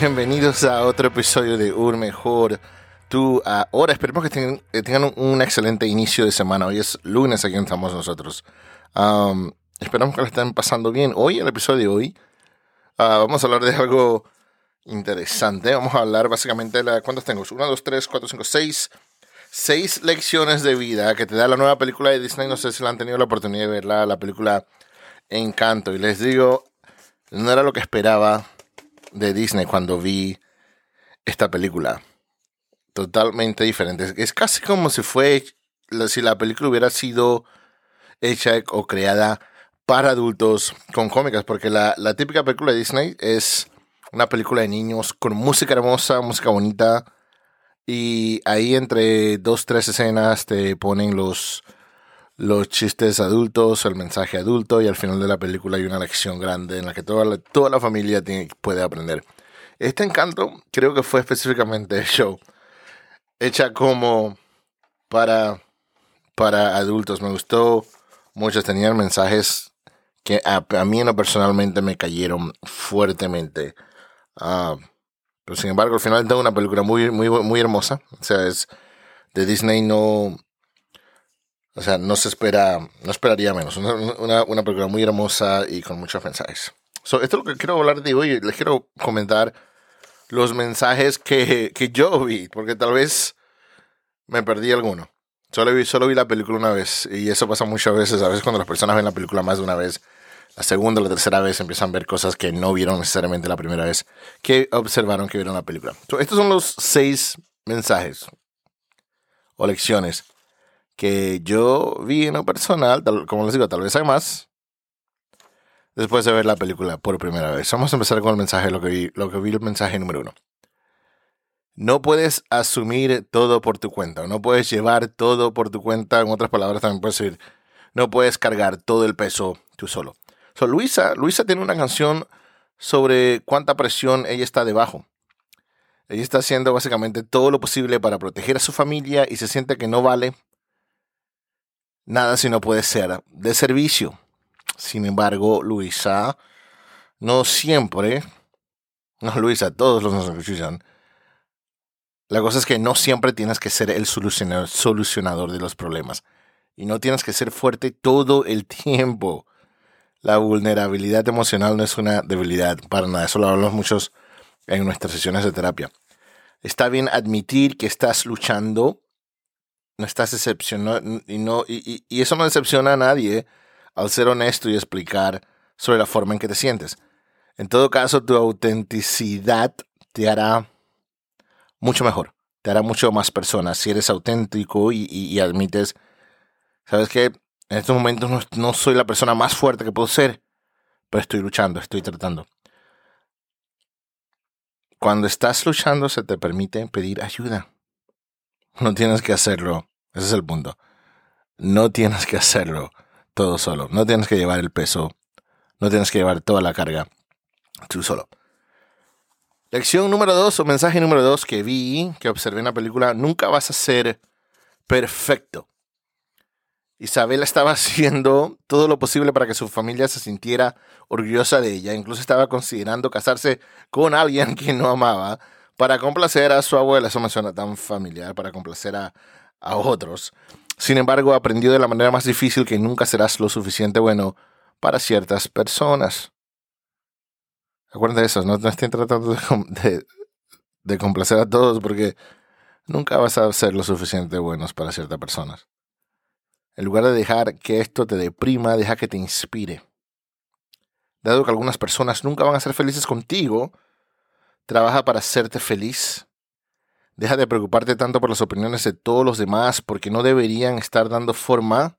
Bienvenidos a otro episodio de Un Mejor. Tú ahora esperemos que tengan, un excelente inicio de semana. Hoy es lunes, aquí estamos nosotros. esperamos que lo estén pasando bien. Hoy, el episodio de hoy, ah, vamos a hablar de algo interesante. Vamos a hablar básicamente de la, ¿cuántos tengo? 1, 2, 3, 4, 5, 6. Seis lecciones de vida que te da la nueva película de Disney. No sé si la han tenido la oportunidad de verla, la película Encanto. Y les digo, no era lo que esperaba de Disney cuando vi esta película. Totalmente diferente. Es casi como si fue, si la película hubiera sido hecha o creada para adultos con cómicas, porque la, la típica película de Disney es una película de niños con música hermosa, música bonita, y ahí entre dos, tres escenas te ponen los, los chistes adultos, el mensaje adulto y al final de la película hay una lección grande en la que toda la, toda la familia puede aprender. Este encanto creo que fue específicamente hecho, hecha como para, para adultos. Me gustó mucho, tenían mensajes que a, mí no personalmente me cayeron fuertemente. Ah, pero sin embargo, al final tengo una película muy, muy, muy hermosa. O sea, es de Disney no. O sea, no se espera, no esperaría menos. Una, una, película muy hermosa y con muchos mensajes. esto es lo que quiero hablar de hoy. Les quiero comentar los mensajes que, que yo vi, porque tal vez me perdí alguno. Solo vi, solo vi la película una vez y eso pasa muchas veces. A veces cuando las personas ven la película más de una vez, la segunda o la tercera vez empiezan a ver cosas que no vieron necesariamente la primera vez que observaron que vieron la película. estos son los seis mensajes o lecciones que yo vi en lo personal, como les digo, tal vez hay más, después de ver la película por primera vez. Vamos a empezar con el mensaje, lo que vi, lo que vi el mensaje número uno. No puedes asumir todo por tu cuenta, no puedes llevar todo por tu cuenta, en otras palabras también puedes decir, no puedes cargar todo el peso tú solo. Luisa, Luisa tiene una canción sobre cuánta presión ella está debajo. Ella está haciendo básicamente todo lo posible para proteger a su familia y se siente que no vale nada si no puede ser de servicio. Sin embargo, Luisa no siempre, no Luisa, todos los nos escuchan. La cosa es que no siempre tienes que ser el solucionador de los problemas. Y no tienes que ser fuerte todo el tiempo. La vulnerabilidad emocional no es una debilidad para nada. Eso lo hablamos muchos en nuestras sesiones de terapia. Está bien admitir que estás luchando, no estás decepcionando, y, no, y, y eso no decepciona a nadie al ser honesto y explicar sobre la forma en que te sientes. En todo caso, tu autenticidad te hará mucho mejor, te hará mucho más persona si eres auténtico y, y admites, ¿sabes qué? En estos momentos no, soy la persona más fuerte que puedo ser, pero estoy luchando, estoy tratando. Cuando estás luchando se te permite pedir ayuda. No tienes que hacerlo. Ese es el punto. No tienes que hacerlo todo solo. No tienes que llevar el peso. No tienes que llevar toda la carga tú solo. Lección número dos o mensaje número dos que vi, que observé en la película, nunca vas a ser perfecto. Isabel estaba haciendo todo lo posible para que su familia se sintiera orgullosa de ella. Incluso estaba considerando casarse con alguien que no amaba para complacer a su abuela. Eso me suena tan familiar, para complacer a, otros. Sin embargo, aprendió de la manera más difícil que nunca serás lo suficiente bueno para ciertas personas. Acuérdense de eso, no, estén tratando de, de complacer a todos porque nunca vas a ser lo suficiente buenos para ciertas personas. En lugar de dejar que esto te deprima, deja que te inspire. Dado que algunas personas nunca van a ser felices contigo, trabaja para hacerte feliz. Deja de preocuparte tanto por las opiniones de todos los demás porque no deberían estar dando forma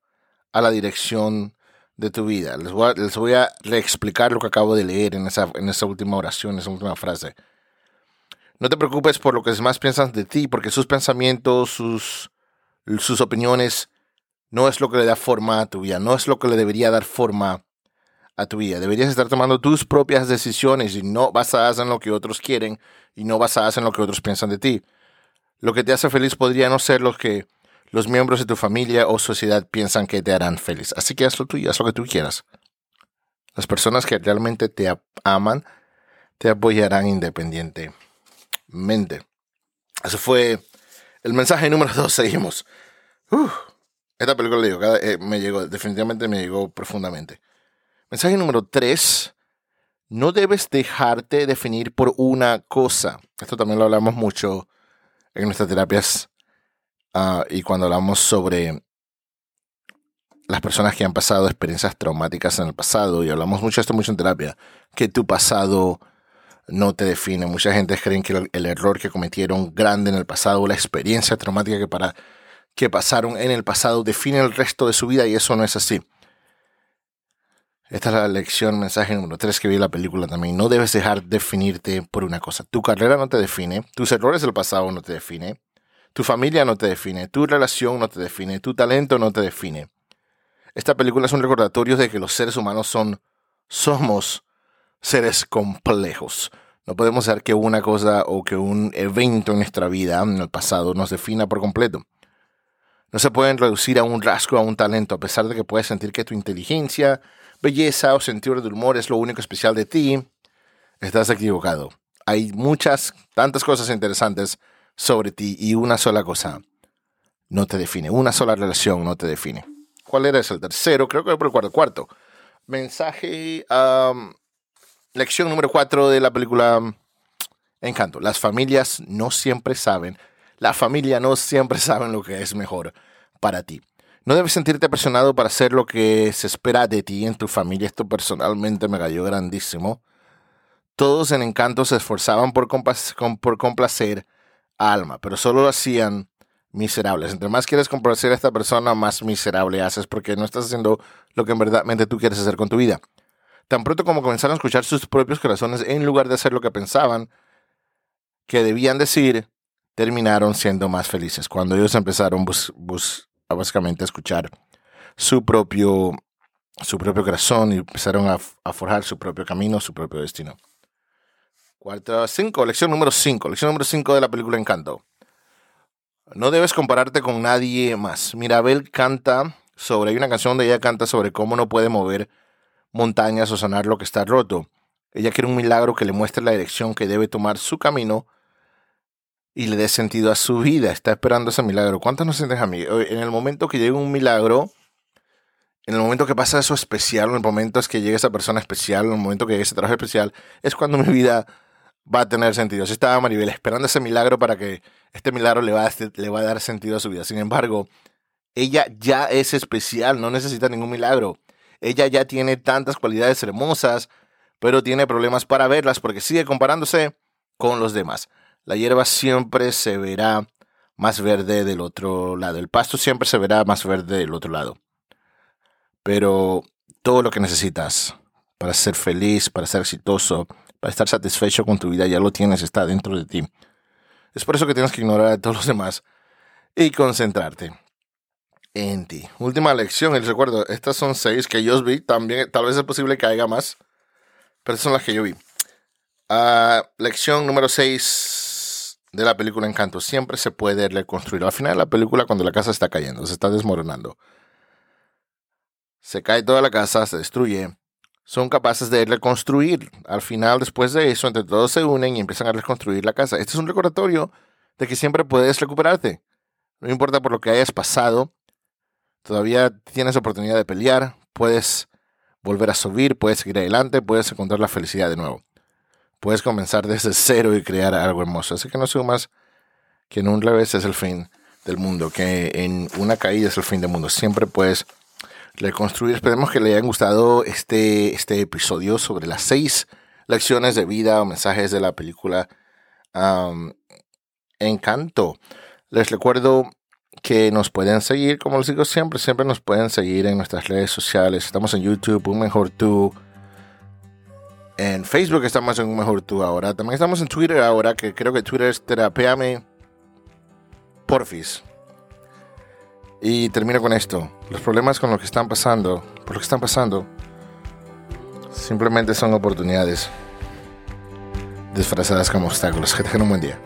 a la dirección de tu vida. Les voy a, reexplicar lo que acabo de leer en esa, en esa última oración, en esa última frase. No te preocupes por lo que los demás piensan de ti, porque sus pensamientos, sus, sus opiniones no es lo que le da forma a tu vida, no es lo que le debería dar forma a tu vida. Deberías estar tomando tus propias decisiones y no basadas en lo que otros quieren y no basadas en lo que otros piensan de ti. Lo que te hace feliz podría no ser lo que los miembros de tu familia o sociedad piensan que te harán feliz. Así que haz lo tuyo, haz lo que tú quieras. Las personas que realmente te aman te apoyarán independientemente. Eso fue el mensaje número dos. Seguimos. esta película eh, me llegó, definitivamente me llegó profundamente. Mensaje número tres. No debes dejarte definir por una cosa. Esto también lo hablamos mucho en nuestras terapias ah, y cuando hablamos sobre las personas que han pasado experiencias traumáticas en el pasado, y hablamos mucho de esto mucho en terapia, que tu pasado no te define. Mucha gente cree que el, error que cometieron grande en el pasado, la experiencia traumática que, para, que pasaron en el pasado, define el resto de su vida y eso no es así. Esta es la lección, mensaje número 3 que vi en la película también. No debes dejar definirte por una cosa. Tu carrera no te define, tus errores del pasado no te define, tu familia no te define, tu relación no te define, tu talento no te define. Esta película es un recordatorio de que los seres humanos son, somos seres complejos. No podemos hacer que una cosa o que un evento en nuestra vida, en el pasado, nos defina por completo. No se pueden reducir a un rasgo, a un talento, a pesar de que puedes sentir que tu inteligencia, belleza o sentido de humor es lo único especial de ti, estás equivocado. Hay muchas, tantas cosas interesantes sobre ti y una sola cosa no te define. Una sola relación no te define. ¿Cuál era ese? El tercero, creo que por el cuarto. Cuarto. Mensaje, lección número cuatro de la película Encanto. Las familias no siempre saben, la familia no siempre saben lo que es mejor para ti. No debes sentirte presionado para hacer lo que se espera de ti en tu familia. Esto personalmente me cayó grandísimo. Todos en Encanto se esforzaban por, por complacer a Alma, pero solo lo hacían miserables. Entre más quieres complacer a esta persona, más miserable haces porque no estás haciendo lo que en verdad tú quieres hacer con tu vida. Tan pronto como comenzaron a escuchar sus propios corazones en lugar de hacer lo que pensaban que debían decir, terminaron siendo más felices. Cuando ellos empezaron bus básicamente a escuchar su propio, su propio corazón y empezaron a, forjar su propio camino, su propio destino. Cuarta, cinco, lección número cinco, lección número cinco de la película Encanto. No debes compararte con nadie más. Mirabel canta sobre, hay una canción donde ella canta sobre cómo no puede mover montañas o sanar lo que está roto. Ella quiere un milagro que le muestre la dirección que debe tomar su camino y le dé sentido a su vida. Está esperando ese milagro. ¿Cuántos nos sientes a mí? En el momento que llegue un milagro, en el momento que pasa eso especial, en el momento es que llegue esa persona especial, en el momento que llegue ese trabajo especial, es cuando mi vida va a tener sentido. Así estaba Maribel esperando ese milagro para que este milagro le va, a, le va a dar sentido a su vida. Sin embargo, ella ya es especial, no necesita ningún milagro. Ella ya tiene tantas cualidades hermosas, pero tiene problemas para verlas porque sigue comparándose con los demás la hierba siempre se verá más verde del otro lado. El pasto siempre se verá más verde del otro lado. Pero todo lo que necesitas para ser feliz, para ser exitoso, para estar satisfecho con tu vida, ya lo tienes, está dentro de ti. Es por eso que tienes que ignorar a todos los demás y concentrarte en ti. Última lección, les recuerdo, estas son seis que yo vi, también tal vez es posible que haya más, pero estas son las que yo vi. Ah, lección número seis de la película Encanto siempre se puede reconstruir. Al final de la película, cuando la casa está cayendo, se está desmoronando, se cae toda la casa, se destruye, son capaces de reconstruir. Al final, después de eso, entre todos se unen y empiezan a reconstruir la casa. Este es un recordatorio de que siempre puedes recuperarte. No importa por lo que hayas pasado, todavía tienes oportunidad de pelear, puedes volver a subir, puedes seguir adelante, puedes encontrar la felicidad de nuevo puedes comenzar desde cero y crear algo hermoso. Así que no más que en un revés es el fin del mundo, que en una caída es el fin del mundo. Siempre puedes reconstruir. Esperemos que le hayan gustado este, este episodio sobre las seis lecciones de vida o mensajes de la película Encanto. Les recuerdo que nos pueden seguir, como les digo siempre, siempre nos pueden seguir en nuestras redes sociales. Estamos en YouTube, Un Mejor Tú en Facebook estamos en un mejor tú ahora. También estamos en Twitter ahora, que creo que Twitter es terapeame porfis. Y termino con esto. Los problemas con lo que están pasando, por lo que están pasando, simplemente son oportunidades disfrazadas como obstáculos. Que tengan un buen día.